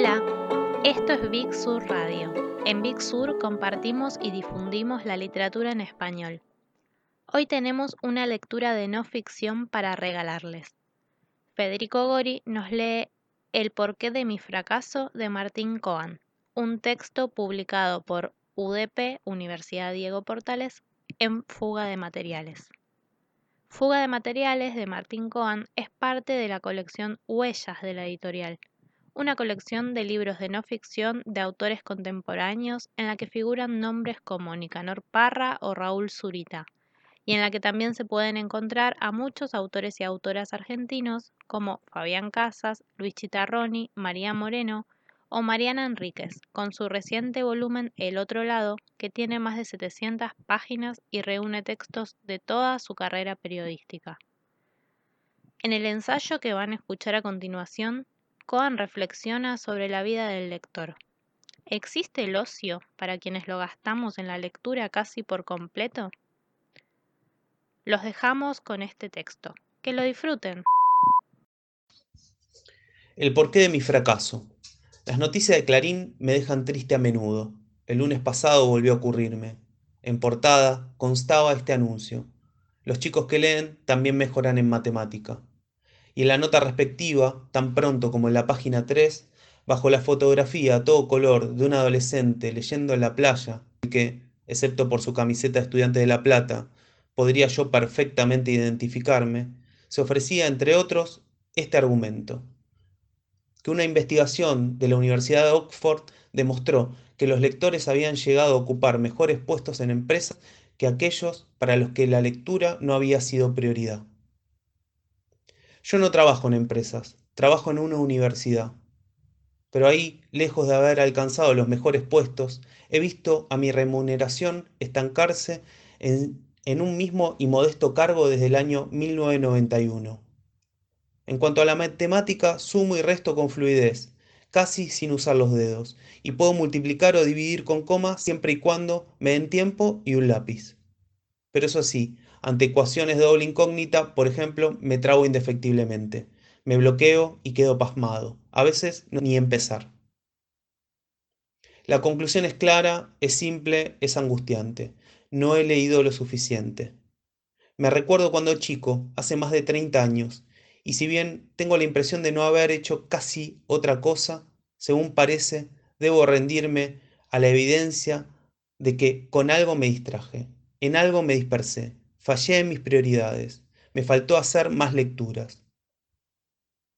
Hola, esto es Big Sur Radio. En Big Sur compartimos y difundimos la literatura en español. Hoy tenemos una lectura de no ficción para regalarles. Federico Gori nos lee El porqué de mi fracaso de Martín Coan, un texto publicado por UDP, Universidad Diego Portales, en Fuga de Materiales. Fuga de Materiales de Martín Coan es parte de la colección Huellas de la editorial, una colección de libros de no ficción de autores contemporáneos en la que figuran nombres como Nicanor Parra o Raúl Zurita, y en la que también se pueden encontrar a muchos autores y autoras argentinos como Fabián Casas, Luis Chitarroni, María Moreno o Mariana Enríquez, con su reciente volumen El otro lado, que tiene más de 700 páginas y reúne textos de toda su carrera periodística. En el ensayo que van a escuchar a continuación, Cohen reflexiona sobre la vida del lector. ¿Existe el ocio para quienes lo gastamos en la lectura casi por completo? Los dejamos con este texto. Que lo disfruten. El porqué de mi fracaso. Las noticias de Clarín me dejan triste a menudo. El lunes pasado volvió a ocurrirme. En portada constaba este anuncio. Los chicos que leen también mejoran en matemática y en la nota respectiva, tan pronto como en la página 3, bajo la fotografía a todo color de un adolescente leyendo en la playa, que, excepto por su camiseta estudiante de La Plata, podría yo perfectamente identificarme, se ofrecía, entre otros, este argumento, que una investigación de la Universidad de Oxford demostró que los lectores habían llegado a ocupar mejores puestos en empresas que aquellos para los que la lectura no había sido prioridad. Yo no trabajo en empresas, trabajo en una universidad. Pero ahí, lejos de haber alcanzado los mejores puestos, he visto a mi remuneración estancarse en, un mismo y modesto cargo desde el año 1991. En cuanto a la matemática, sumo y resto con fluidez, casi sin usar los dedos, y puedo multiplicar o dividir con coma siempre y cuando me den tiempo y un lápiz. Pero eso sí, ante ecuaciones de doble incógnita, por ejemplo, me trago indefectiblemente. Me bloqueo y quedo pasmado. A veces ni empezar. La conclusión es clara, es simple, es angustiante. No he leído lo suficiente. Me recuerdo cuando chico, hace más de 30 años, y si bien tengo la impresión de no haber hecho casi otra cosa, según parece, debo rendirme a la evidencia de que con algo me distraje, en algo me dispersé, Fallé en mis prioridades. Me faltó hacer más lecturas.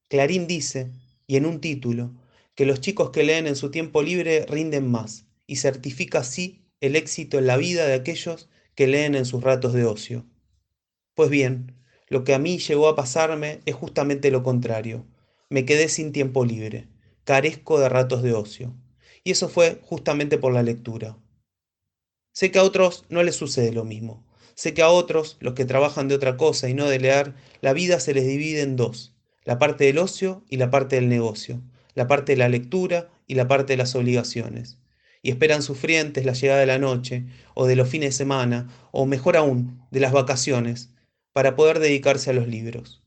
Clarín dice, y en un título, que los chicos que leen en su tiempo libre rinden más, y certifica así el éxito en la vida de aquellos que leen en sus ratos de ocio. Pues bien, lo que a mí llegó a pasarme es justamente lo contrario. Me quedé sin tiempo libre, carezco de ratos de ocio. Y eso fue justamente por la lectura. Sé que a otros no les sucede lo mismo. Sé que a otros, los que trabajan de otra cosa y no de leer, la vida se les divide en dos, la parte del ocio y la parte del negocio, la parte de la lectura y la parte de las obligaciones. Y esperan sufrientes la llegada de la noche, o de los fines de semana, o mejor aún, de las vacaciones, para poder dedicarse a los libros.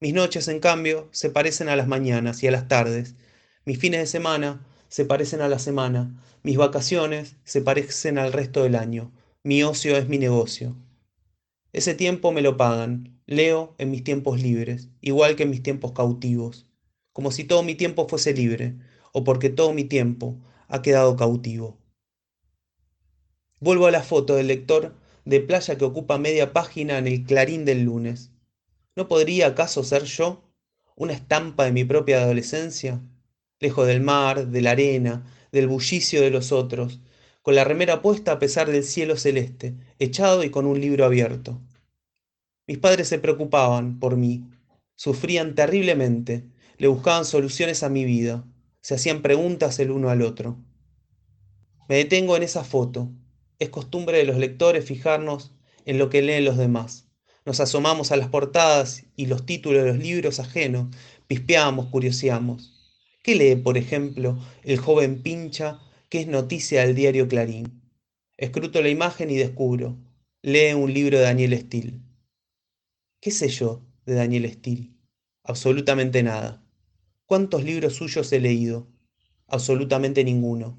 Mis noches, en cambio, se parecen a las mañanas y a las tardes. Mis fines de semana se parecen a la semana. Mis vacaciones se parecen al resto del año mi ocio es mi negocio. Ese tiempo me lo pagan, leo en mis tiempos libres, igual que en mis tiempos cautivos, como si todo mi tiempo fuese libre, o porque todo mi tiempo ha quedado cautivo. Vuelvo a la foto del lector de playa que ocupa media página en el clarín del lunes. ¿No podría acaso ser yo una estampa de mi propia adolescencia? Lejos del mar, de la arena, del bullicio de los otros, con la remera puesta a pesar del cielo celeste, echado y con un libro abierto. Mis padres se preocupaban por mí, sufrían terriblemente, le buscaban soluciones a mi vida, se hacían preguntas el uno al otro. Me detengo en esa foto. Es costumbre de los lectores fijarnos en lo que leen los demás. Nos asomamos a las portadas y los títulos de los libros ajenos, pispeamos, curioseamos. ¿Qué lee, por ejemplo, el joven pincha ¿Qué es noticia del diario Clarín? Escruto la imagen y descubro. Lee un libro de Daniel Steele. ¿Qué sé yo de Daniel Steele? Absolutamente nada. ¿Cuántos libros suyos he leído? Absolutamente ninguno.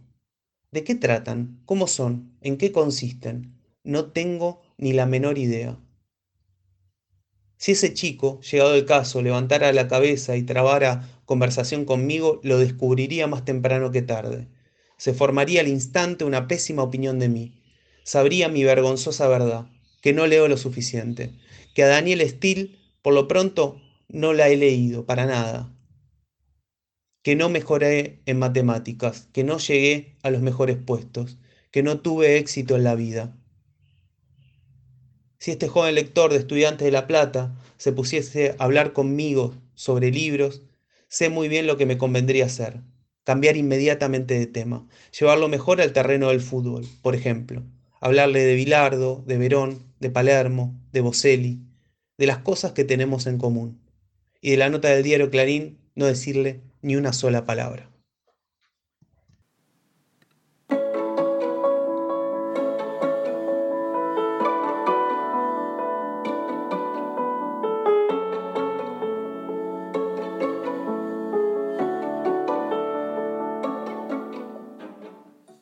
¿De qué tratan? ¿Cómo son? ¿En qué consisten? No tengo ni la menor idea. Si ese chico, llegado el caso, levantara la cabeza y trabara conversación conmigo, lo descubriría más temprano que tarde. Se formaría al instante una pésima opinión de mí. Sabría mi vergonzosa verdad, que no leo lo suficiente, que a Daniel Steele, por lo pronto, no la he leído, para nada, que no mejoré en matemáticas, que no llegué a los mejores puestos, que no tuve éxito en la vida. Si este joven lector de Estudiantes de La Plata se pusiese a hablar conmigo sobre libros, sé muy bien lo que me convendría hacer. Cambiar inmediatamente de tema, llevarlo mejor al terreno del fútbol, por ejemplo. Hablarle de Bilardo, de Verón, de Palermo, de Boselli, de las cosas que tenemos en común. Y de la nota del diario Clarín no decirle ni una sola palabra.